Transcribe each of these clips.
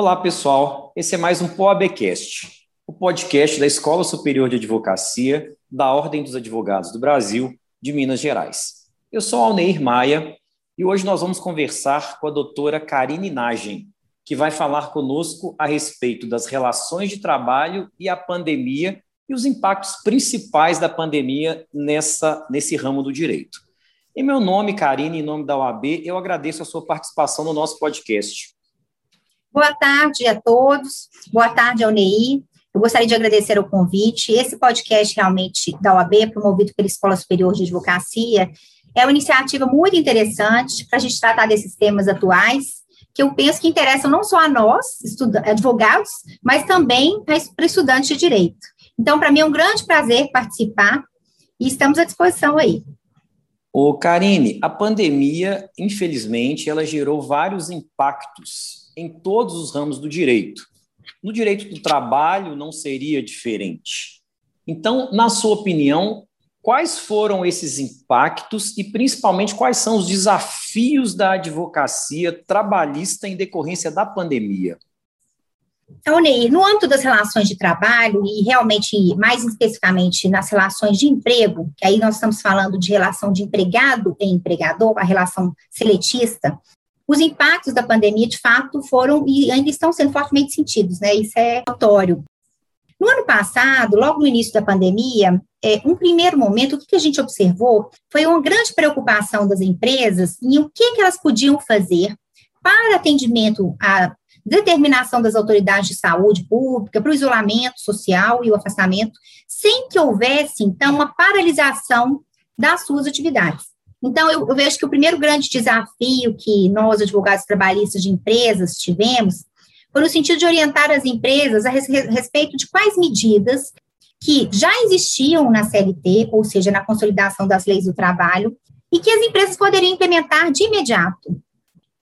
Olá, pessoal. Esse é mais um POABcast, o podcast da Escola Superior de Advocacia da Ordem dos Advogados do Brasil, de Minas Gerais. Eu sou Alneir Maia e hoje nós vamos conversar com a doutora Karine Nagem, que vai falar conosco a respeito das relações de trabalho e a pandemia e os impactos principais da pandemia nessa, nesse ramo do direito. Em meu nome, Karine, em nome da OAB, eu agradeço a sua participação no nosso podcast. Boa tarde a todos, boa tarde ao NEI. Eu gostaria de agradecer o convite. Esse podcast realmente da OAB, promovido pela Escola Superior de Advocacia, é uma iniciativa muito interessante para a gente tratar desses temas atuais, que eu penso que interessam não só a nós, advogados, mas também para estudantes de direito. Então, para mim é um grande prazer participar e estamos à disposição aí. Ô, Karine, a pandemia, infelizmente, ela gerou vários impactos em todos os ramos do direito. No direito do trabalho não seria diferente. Então, na sua opinião, quais foram esses impactos e, principalmente, quais são os desafios da advocacia trabalhista em decorrência da pandemia? Então, Ney, no âmbito das relações de trabalho, e realmente mais especificamente nas relações de emprego, que aí nós estamos falando de relação de empregado e empregador, a relação seletista, os impactos da pandemia, de fato, foram e ainda estão sendo fortemente sentidos, né? Isso é notório. No ano passado, logo no início da pandemia, é, um primeiro momento, o que, a gente observou foi uma grande preocupação das empresas em o que, que elas podiam fazer para atendimento à determinação das autoridades de saúde pública, para o isolamento social e o afastamento, sem que houvesse, então, uma paralisação das suas atividades. Então, eu, eu, vejo que o primeiro grande desafio que nós, advogados trabalhistas de empresas, tivemos foi no sentido de orientar as empresas a respeito de quais medidas que já existiam na CLT, ou seja, na consolidação das leis do trabalho, e que as empresas poderiam implementar de imediato.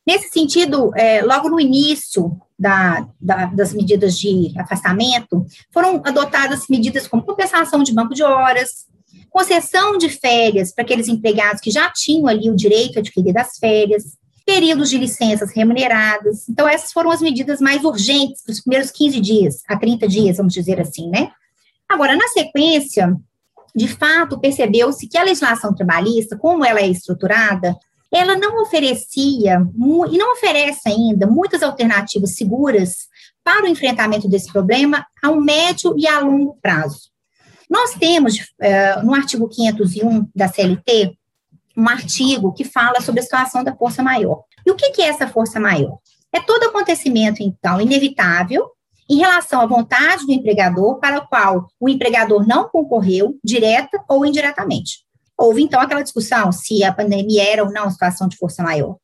Nesse sentido, é, logo no início da, da, das medidas de afastamento, foram adotadas medidas como compensação de banco de horas, concessão de férias para aqueles empregados que já tinham ali o direito a adquirir das férias, períodos de licenças remuneradas. Então, essas foram as medidas mais urgentes para os primeiros 15 dias, a 30 dias, vamos dizer assim, né? Agora, na sequência, de fato, percebeu-se que a legislação trabalhista, como ela é estruturada, ela não oferecia, e não oferece ainda, muitas alternativas seguras para o enfrentamento desse problema a um médio e a longo prazo. Nós temos, uh, no artigo 501 da CLT, um artigo que fala sobre a situação da força maior. E o que é essa força maior? É todo acontecimento, então, inevitável em relação à vontade do empregador para o qual o empregador não concorreu, direta ou indiretamente. Houve, então, aquela discussão se a pandemia era ou não uma situação de força maior.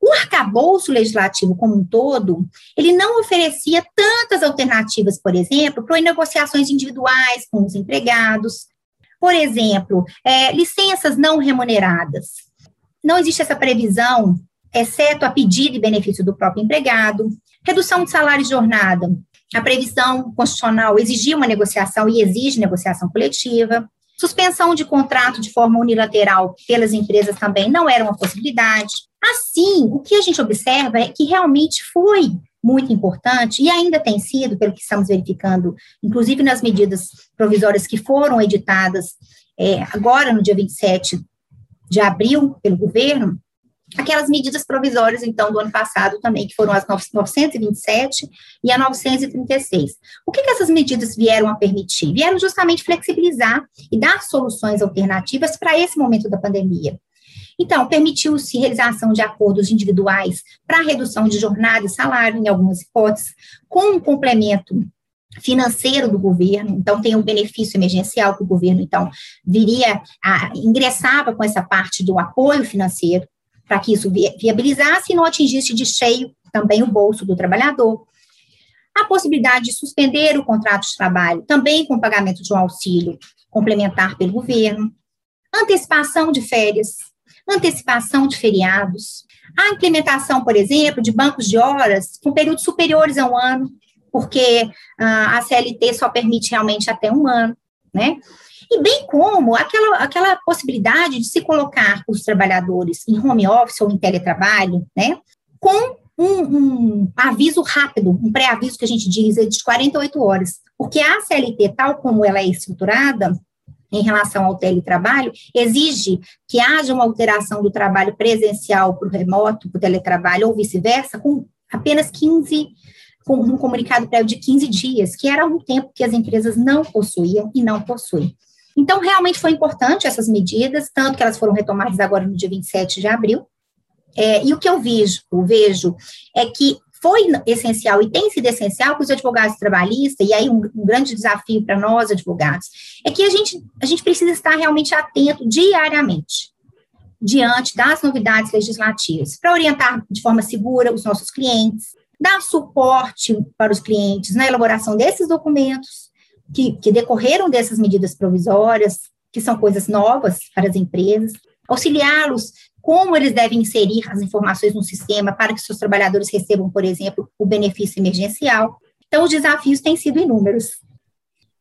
O arcabouço legislativo como um todo, ele não oferecia tantas alternativas, por exemplo, para negociações individuais com os empregados. Por exemplo, é, licenças não remuneradas. Não existe essa previsão, exceto a pedido e benefício do próprio empregado. Redução de salário de jornada. A previsão constitucional exigia uma negociação e exige negociação coletiva. Suspensão de contrato de forma unilateral pelas empresas também não era uma possibilidade. Assim, o que a gente observa é que realmente foi muito importante e ainda tem sido, pelo que estamos verificando, inclusive nas medidas provisórias que foram editadas é, agora no dia 27 de abril pelo governo, aquelas medidas provisórias, então, do ano passado também, que foram as 927 e a 936. O que, que essas medidas vieram a permitir? Vieram justamente flexibilizar e dar soluções alternativas para esse momento da pandemia. Então, permitiu-se realização de acordos individuais para redução de jornada e salário, em algumas hipóteses, com um complemento financeiro do governo, então tem um benefício emergencial que o governo, então, viria, a, ingressava com essa parte do apoio financeiro, para que isso viabilizasse e não atingisse de cheio também o bolso do trabalhador. A possibilidade de suspender o contrato de trabalho, também com pagamento de um auxílio complementar pelo governo. Antecipação de férias, antecipação de feriados. A implementação, por exemplo, de bancos de horas com períodos superiores a um ano, porque ah, a CLT só permite realmente até um ano, né? E bem como aquela, aquela possibilidade de se colocar os trabalhadores em home office ou em teletrabalho, né, com um, um aviso rápido, um pré-aviso que a gente diz de 48 horas, porque a CLT, tal como ela é estruturada, em relação ao teletrabalho, exige que haja uma alteração do trabalho presencial para o remoto, para o teletrabalho, ou vice-versa, com apenas 15, com um comunicado prévio de 15 dias, que era um tempo que as empresas não possuíam e não possuem. Então, realmente foi importante essas medidas, tanto que elas foram retomadas agora no dia 27 de abril, é, e o que eu vejo, vejo é que foi essencial e tem sido essencial para os advogados trabalhistas, e aí um, um grande desafio para nós, advogados, é que a gente, a gente precisa estar realmente atento diariamente diante das novidades legislativas, para orientar de forma segura os nossos clientes, dar suporte para os clientes na elaboração desses documentos que, que decorreram dessas medidas provisórias, que são coisas novas para as empresas, auxiliá-los como eles devem inserir as informações no sistema para que seus trabalhadores recebam, por exemplo, o benefício emergencial. Então, os desafios têm sido inúmeros.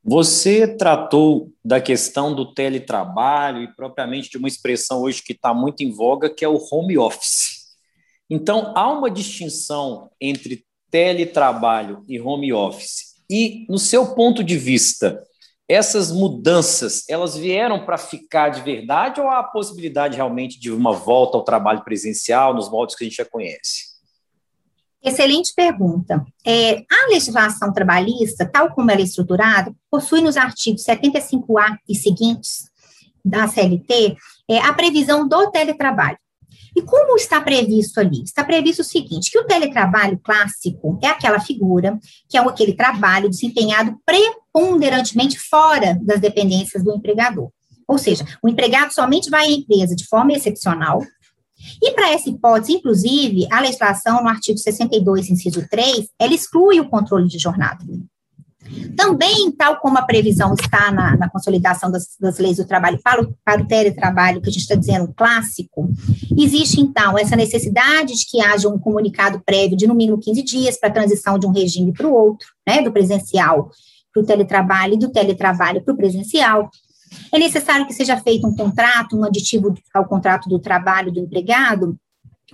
Você tratou da questão do teletrabalho e propriamente de uma expressão hoje que está muito em voga, que é o home office. Então, há uma distinção entre teletrabalho e home office. E, no seu ponto de vista, essas mudanças, elas vieram para ficar de verdade ou há a possibilidade realmente de uma volta ao trabalho presencial nos moldes que a gente já conhece? Excelente pergunta. É, a legislação trabalhista, tal como ela é estruturada, possui nos artigos 75A e seguintes da CLT é, a previsão do teletrabalho. E como está previsto ali? Está previsto o seguinte, que o teletrabalho clássico é aquela figura, que é aquele trabalho desempenhado preponderantemente fora das dependências do empregador. Ou seja, o empregado somente vai à empresa de forma excepcional, e para essa hipótese, inclusive, a legislação no artigo 62, inciso 3, ela exclui o controle de jornada. Também, tal como a previsão está na, na consolidação das, das, leis do trabalho para o, para o teletrabalho, que a gente está dizendo clássico, existe, então, essa necessidade de que haja um comunicado prévio de no mínimo 15 dias para a transição de um regime para o outro, né, do presencial para o teletrabalho e do teletrabalho para o presencial. É necessário que seja feito um contrato, um aditivo ao contrato do trabalho do empregado,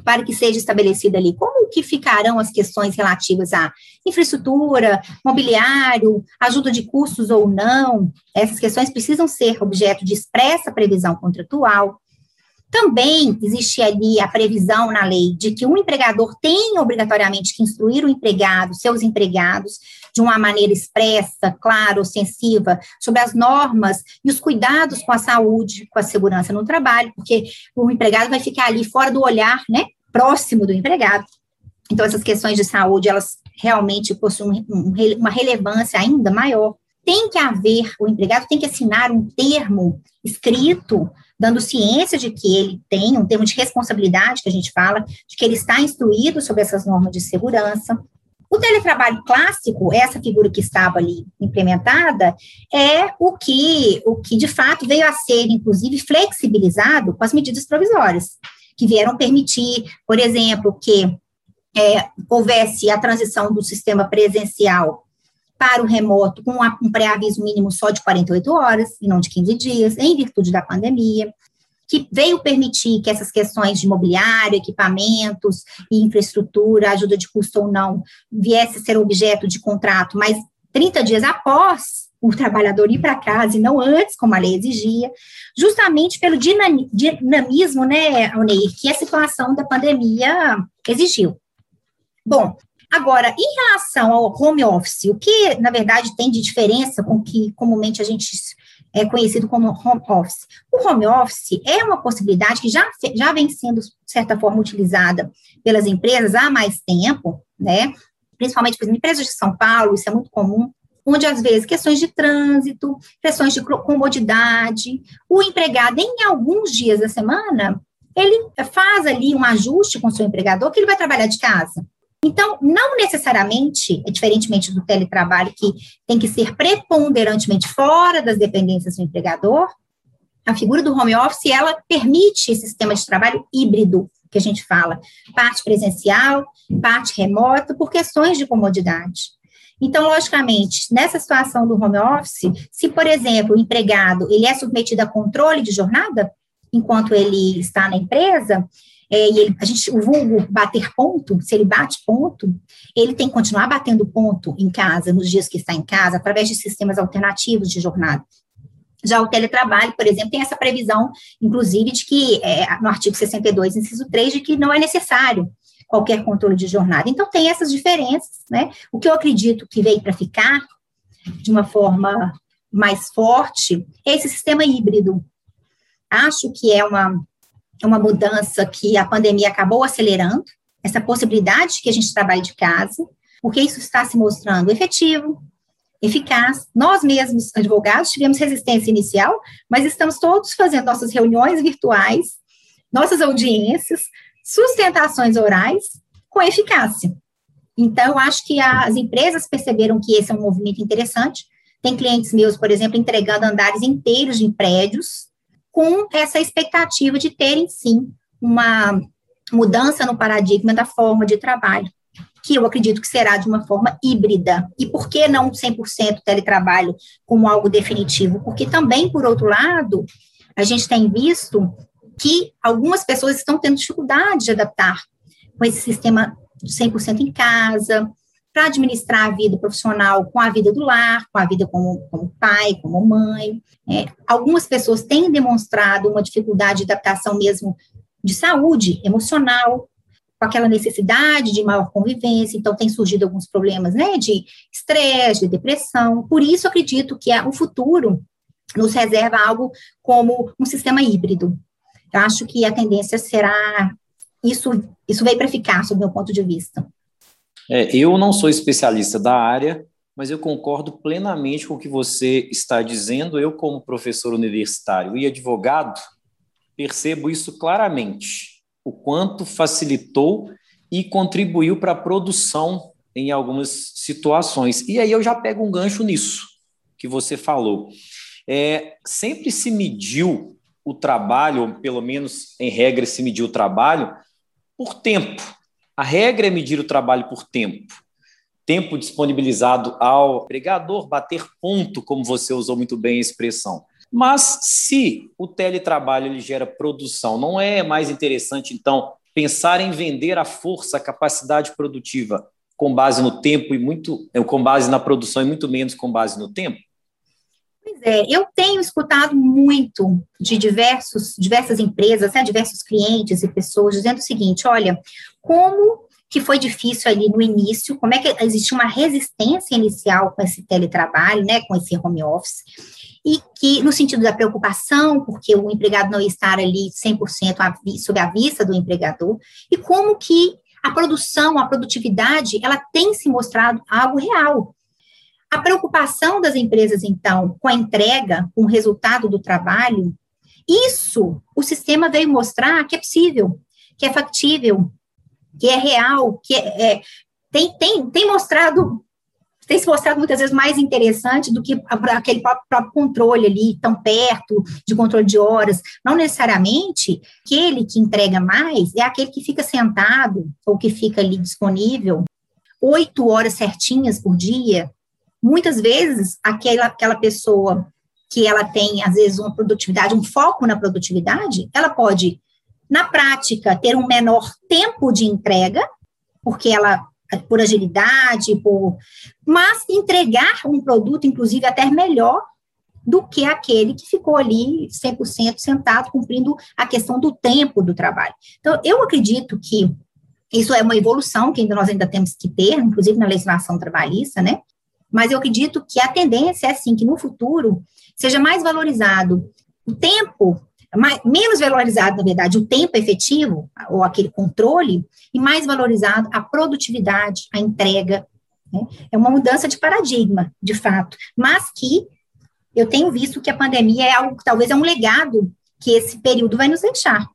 para que seja estabelecida ali como que ficarão as questões relativas à infraestrutura, mobiliário, ajuda de custos ou não. Essas questões precisam ser objeto de expressa previsão contratual. Também existe ali a previsão na lei de que um empregador tem obrigatoriamente que instruir o empregado, seus empregados, de uma maneira expressa, clara, ostensiva, sobre as normas e os cuidados com a saúde, com a segurança no trabalho, porque o empregado vai ficar ali fora do olhar, né, próximo do empregado. Então, essas questões de saúde, elas realmente possuem uma relevância ainda maior. Tem que haver, o empregado tem que assinar um termo escrito dando ciência de que ele tem um termo de responsabilidade, que a gente fala, de que ele está instruído sobre essas normas de segurança. O teletrabalho clássico, essa figura que estava ali implementada, é o que, o que de fato veio a ser, inclusive, flexibilizado com as medidas provisórias, que vieram permitir, por exemplo, que é, houvesse a transição do sistema presencial para o remoto com um pré-aviso mínimo só de 48 horas e não de 15 dias, em virtude da pandemia, que veio permitir que essas questões de imobiliário, equipamentos e infraestrutura, ajuda de custo ou não, viesse a ser objeto de contrato, mas 30 dias após o trabalhador ir para casa e não antes, como a lei exigia, justamente pelo dinamismo, né, Alneir, que a situação da pandemia exigiu. Bom, Agora, em relação ao home office, o que, na verdade, tem de diferença com o que comumente a gente é conhecido como home office? O home office é uma possibilidade que já, já vem sendo, de certa forma, utilizada pelas empresas há mais tempo, né? Principalmente pelas empresas de São Paulo, isso é muito comum, onde às vezes questões de trânsito, questões de comodidade, o empregado em alguns dias da semana, ele faz ali um ajuste com o seu empregador que ele vai trabalhar de casa. Então, não necessariamente, é diferentemente do teletrabalho, que tem que ser preponderantemente fora das dependências do empregador, a figura do home office, ela permite esse sistema de trabalho híbrido, que a gente fala, parte presencial, parte remota, por questões de comodidade. Então, logicamente, nessa situação do home office, se, por exemplo, o empregado ele é submetido a controle de jornada, enquanto ele está na empresa, é, e ele, a gente, o vulgo bater ponto, se ele bate ponto, ele tem que continuar batendo ponto em casa, nos dias que está em casa, através de sistemas alternativos de jornada. Já o teletrabalho, por exemplo, tem essa previsão, inclusive, de que, é, no artigo 62, inciso 3, de que não é necessário qualquer controle de jornada. Então, tem essas diferenças, né? O que eu acredito que veio para ficar, de uma forma mais forte, é esse sistema híbrido. Acho que é uma, uma mudança que a pandemia acabou acelerando, essa possibilidade de que a gente trabalhe de casa, porque isso está se mostrando efetivo, eficaz. Nós mesmos, advogados, tivemos resistência inicial, mas estamos todos fazendo nossas reuniões virtuais, nossas audiências, sustentações orais com eficácia. Então, acho que as empresas perceberam que esse é um movimento interessante. Tem clientes meus, por exemplo, entregando andares inteiros de prédios, com essa expectativa de terem, sim, uma mudança no paradigma da forma de trabalho que eu acredito que será de uma forma híbrida. E por que não 100% teletrabalho como algo definitivo? Porque também, por outro lado, a gente tem visto que algumas pessoas estão tendo dificuldade de adaptar com esse sistema 100% em casa, para administrar a vida profissional com a vida do lar, com a vida como, como pai, como mãe. É, algumas pessoas têm demonstrado uma dificuldade de adaptação mesmo de saúde emocional, com aquela necessidade de maior convivência, então tem surgido alguns problemas, né, de estresse, de depressão. Por isso acredito que o futuro nos reserva algo como um sistema híbrido. Eu acho que a tendência será isso, isso veio para ficar, sob meu ponto de vista. É, eu não sou especialista da área, mas eu concordo plenamente com o que você está dizendo. Eu, como professor universitário e advogado, percebo isso claramente o quanto facilitou e contribuiu para a produção em algumas situações. E aí eu já pego um gancho nisso que você falou. É, sempre se mediu o trabalho, ou pelo menos em regra se mediu o trabalho, por tempo. A regra é medir o trabalho por tempo. Tempo disponibilizado ao empregador bater ponto, como você usou muito bem a expressão. Mas se o teletrabalho ele gera produção, não é mais interessante, então, pensar em vender a força, a capacidade produtiva com base no tempo e muito, eh, com base na produção e muito menos com base no tempo? Pois é, eu tenho escutado muito de diversos, diversas empresas, né, diversos clientes e pessoas dizendo o seguinte: olha, como que foi difícil ali no início, como é que existe uma resistência inicial com esse teletrabalho, né, com esse home office, e que, no sentido da preocupação, porque o empregado não ia estar ali 100% sob a vista do empregador, e como que a produção, a produtividade, ela tem se mostrado algo real. A preocupação das empresas, então, com a entrega, com o resultado do trabalho, isso o sistema veio mostrar que é possível, que é factível, que é real, que é, é tem, tem, tem mostrado tem se mostrado muitas vezes mais interessante do que aquele próprio controle ali, tão perto, de controle de horas. Não necessariamente aquele que entrega mais é aquele que fica sentado ou que fica ali disponível oito horas certinhas por dia. Muitas vezes, aquela, aquela pessoa que ela tem, às vezes, uma produtividade, um foco na produtividade, ela pode, na prática, ter um menor tempo de entrega, porque ela por agilidade, por, mas entregar um produto, inclusive, até melhor do que aquele que ficou ali 100% sentado, cumprindo a questão do tempo do trabalho. Então, eu acredito que isso é uma evolução que ainda nós ainda temos que ter, inclusive na legislação trabalhista, né? Mas eu acredito que a tendência é, assim, que no futuro seja mais valorizado o tempo mais, menos valorizado, na verdade, o tempo efetivo, ou aquele controle, e mais valorizado a produtividade, a entrega. Né? É uma mudança de paradigma, de fato, mas que eu tenho visto que a pandemia é algo que talvez é um legado que esse período vai nos deixar.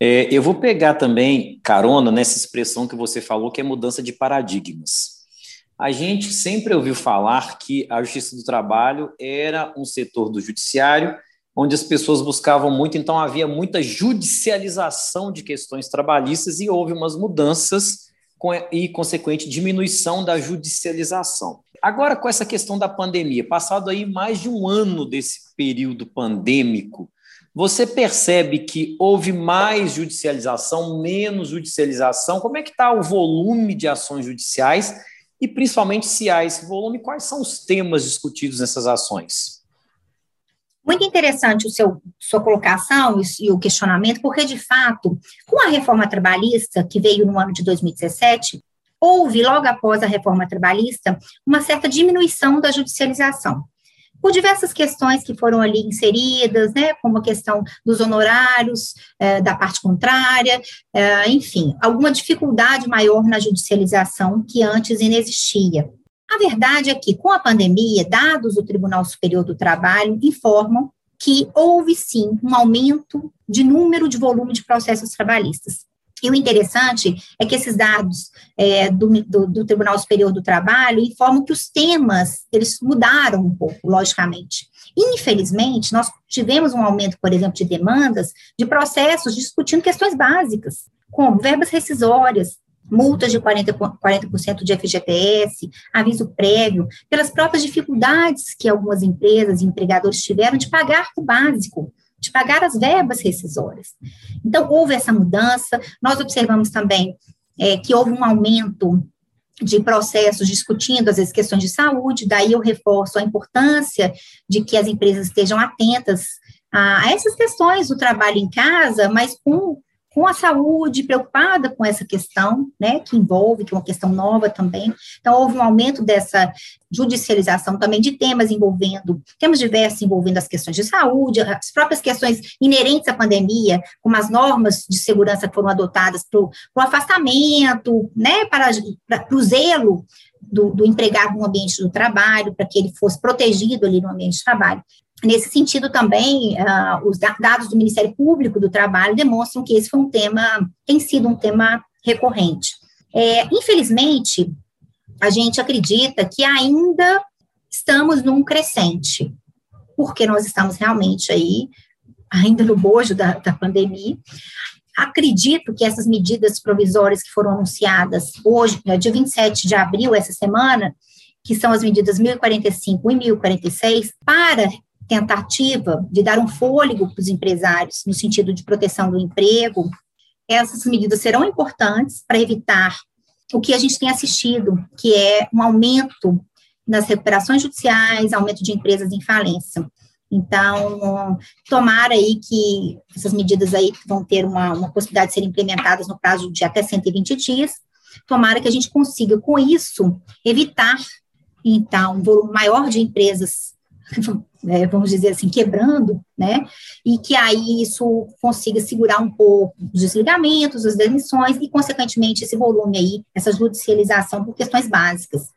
É, eu vou pegar também carona nessa expressão que você falou, que é mudança de paradigmas. A gente sempre ouviu falar que a justiça do trabalho era um setor do judiciário onde as pessoas buscavam muito, então havia muita judicialização de questões trabalhistas e houve umas mudanças e consequente diminuição da judicialização. Agora, com essa questão da pandemia, passado aí mais de um ano desse período pandêmico, Você percebe que houve mais judicialização, menos judicialização? Como é que está o volume de ações judiciais? E principalmente, se há esse volume, quais são os temas discutidos nessas ações? Muito interessante o seu sua colocação e o questionamento, porque de fato, com a reforma trabalhista que veio no ano de 2017, houve logo após a reforma trabalhista uma certa diminuição da judicialização por diversas questões que foram ali inseridas, né, como a questão dos honorários é, da parte contrária, é, enfim, alguma dificuldade maior na judicialização que antes inexistia. A verdade é que, com a pandemia, dados do Tribunal Superior do Trabalho informam que houve sim um aumento de número de volume de processos trabalhistas. E o interessante é que esses dados é, do, do, do, Tribunal Superior do Trabalho informam que os temas, eles mudaram um pouco, logicamente. Infelizmente, nós tivemos um aumento, por exemplo, de demandas de processos discutindo questões básicas, como verbas rescisórias, multas de 40%, 40 de FGTS, aviso prévio, pelas próprias dificuldades que algumas empresas e empregadores tiveram de pagar o básico de pagar as verbas rescisórias. Então, houve essa mudança. Nós observamos também é, que houve um aumento de processos discutindo, às vezes, questões de saúde, daí eu reforço a importância de que as empresas estejam atentas a, a essas questões do trabalho em casa, mas com com a saúde, preocupada com essa questão, né, que envolve, que é uma questão nova também. Então, houve um aumento dessa judicialização também de temas envolvendo, temas diversos envolvendo as questões de saúde, as próprias questões inerentes à pandemia, como as normas de segurança que foram adotadas para o afastamento, né, para, para o zelo do, do empregado no ambiente do trabalho, para que ele fosse protegido ali no ambiente de trabalho. Nesse sentido, também, uh, os dados do Ministério Público do Trabalho demonstram que esse foi um tema, tem sido um tema recorrente. É, infelizmente, a gente acredita que ainda estamos num crescente, porque nós estamos realmente aí, ainda no bojo da, da pandemia. Acredito que essas medidas provisórias que foram anunciadas hoje, né, dia 27 de abril, essa semana, que são as medidas 1045 e 1046, para tentativa de dar um fôlego para os empresários no sentido de proteção do emprego, essas medidas serão importantes para evitar o que a gente tem assistido, que é um aumento nas recuperações judiciais, aumento de empresas em falência. Então, tomara aí que essas medidas aí vão ter uma, uma possibilidade de serem implementadas no prazo de até 120 dias, tomara que a gente consiga, com isso, evitar, então, um volume maior de empresas vamos dizer assim, quebrando, né? E que aí isso consiga segurar um pouco os desligamentos, as demissões e, consequentemente, esse volume aí, essa judicialização por questões básicas.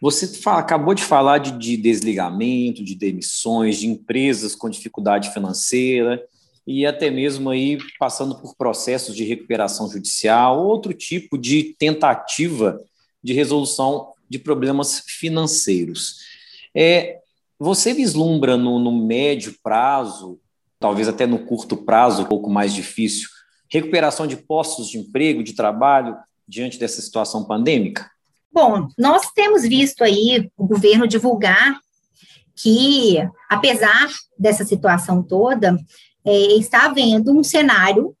Você fala, acabou de falar de, de desligamento, de demissões, de empresas com dificuldade financeira e até mesmo aí passando por processos de recuperação judicial, outro tipo de tentativa de resolução de problemas financeiros. É, você vislumbra no, no médio prazo, talvez até no curto prazo, um pouco mais difícil, recuperação de postos de emprego, de trabalho, diante dessa situação pandêmica? Bom, nós temos visto aí o governo divulgar que, apesar dessa situação toda, é, está havendo um cenário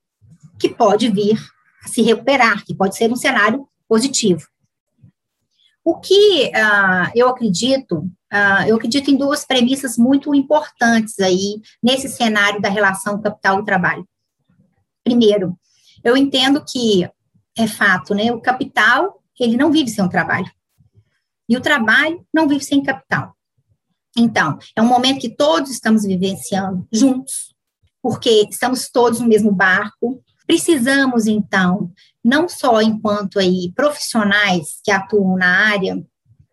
que pode vir a se recuperar, que pode ser um cenário positivo. O que uh, eu acredito Uh, eu acredito em duas premissas muito importantes aí nesse cenário da relação capital e trabalho. Primeiro, eu entendo que é fato, né? O capital ele não vive sem o trabalho e o trabalho não vive sem capital. Então, é um momento que todos estamos vivenciando juntos, porque estamos todos no mesmo barco. Precisamos então, não só enquanto aí profissionais que atuam na área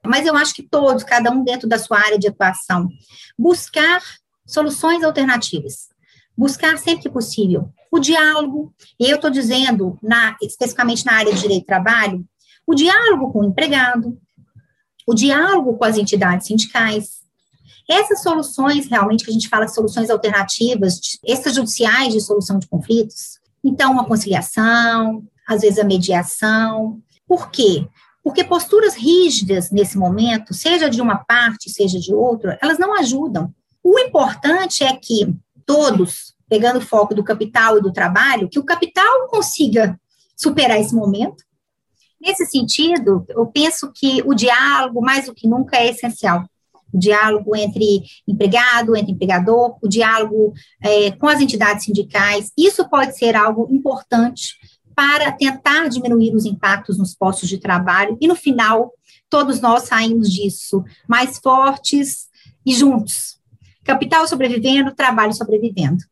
mas eu acho que todos, cada um dentro da sua área de atuação, buscar soluções alternativas, buscar sempre que possível o diálogo, e eu estou dizendo, na, especificamente na área de direito do trabalho, o diálogo com o empregado, o diálogo com as entidades sindicais, essas soluções, realmente, que a gente fala de soluções alternativas, extrajudiciais de solução de conflitos, então, a conciliação, às vezes a mediação. Por quê? Porque posturas rígidas nesse momento, seja de uma parte, seja de outra, elas não ajudam. O importante é que todos, pegando o foco do capital e do trabalho, que o capital consiga superar esse momento. Nesse sentido, eu penso que o diálogo, mais do que nunca, é essencial. O diálogo entre empregado, entre empregador, o diálogo é, com as entidades sindicais, isso pode ser algo importante para tentar diminuir os impactos nos postos de trabalho e, no final, todos nós saímos disso mais fortes e juntos. Capital sobrevivendo, trabalho sobrevivendo.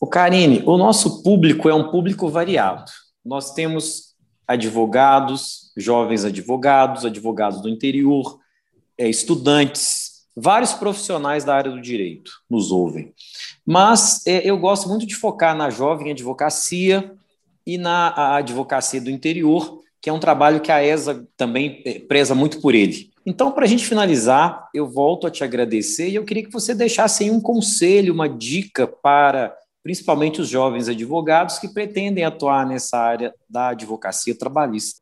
O Karine, o nosso público é um público variado. Nós temos advogados, jovens advogados, advogados do interior, é, estudantes, vários profissionais da área do direito nos ouvem. Mas é, eu gosto muito de focar na jovem advocacia e na advocacia do interior, que é um trabalho que a ESA também é, preza muito por ele. Então, para a gente finalizar, eu volto a te agradecer e eu queria que você deixasse um conselho, uma dica para principalmente os jovens advogados que pretendem atuar nessa área da advocacia trabalhista.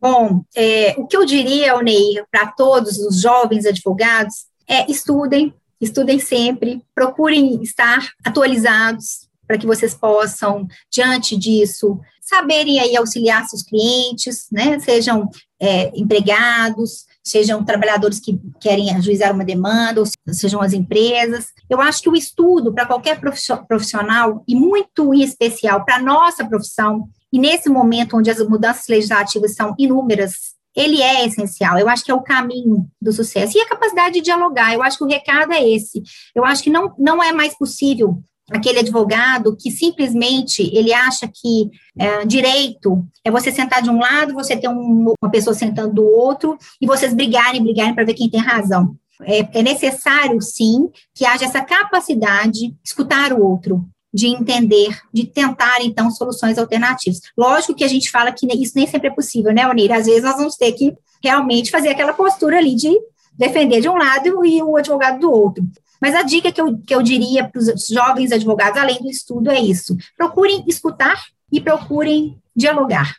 Bom, é, o que eu diria, Onei, para todos os jovens advogados é estudem, estudem sempre, procurem estar atualizados para que vocês possam, diante disso, saberem aí auxiliar seus clientes, né? Sejam é, empregados, sejam trabalhadores que querem ajuizar uma demanda, ou sejam as empresas. Eu acho que o estudo para qualquer profissional, e muito em especial para a nossa profissão, e nesse momento onde as mudanças legislativas são inúmeras, ele é essencial. Eu acho que é o caminho do sucesso. E a capacidade de dialogar, eu acho que o recado é esse. Eu acho que não, não é mais possível aquele advogado que simplesmente ele acha que é, direito é você sentar de um lado, você ter um, uma pessoa sentando do outro e vocês brigarem, brigarem para ver quem tem razão. É, é, necessário, sim, que haja essa capacidade de escutar o outro, de entender, de tentar, então, soluções alternativas. Lógico que a gente fala que isso nem sempre é possível, né, Onir? Às vezes nós vamos ter que realmente fazer aquela postura ali de defender de um lado e o advogado do outro. Mas a dica que eu, que eu diria para os jovens advogados, além do estudo, é isso: procurem escutar e procurem dialogar.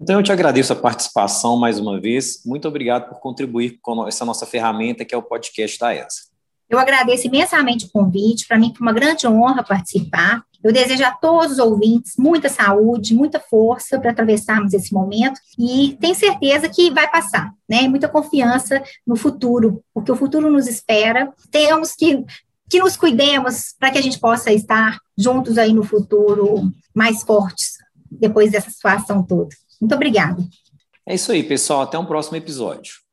Então, eu te agradeço a participação mais uma vez. Muito obrigado por contribuir com essa nossa ferramenta, que é o podcast da ESA. Eu agradeço imensamente o convite. Para mim foi uma grande honra participar. Eu desejo a todos os ouvintes muita saúde, muita força para atravessarmos esse momento e tenho certeza que vai passar, né? Muita confiança no futuro, porque o futuro nos espera. Temos que que nos cuidemos para que a gente possa estar juntos aí no futuro mais fortes depois dessa situação toda. Muito obrigada. É isso aí, pessoal. Até um próximo episódio.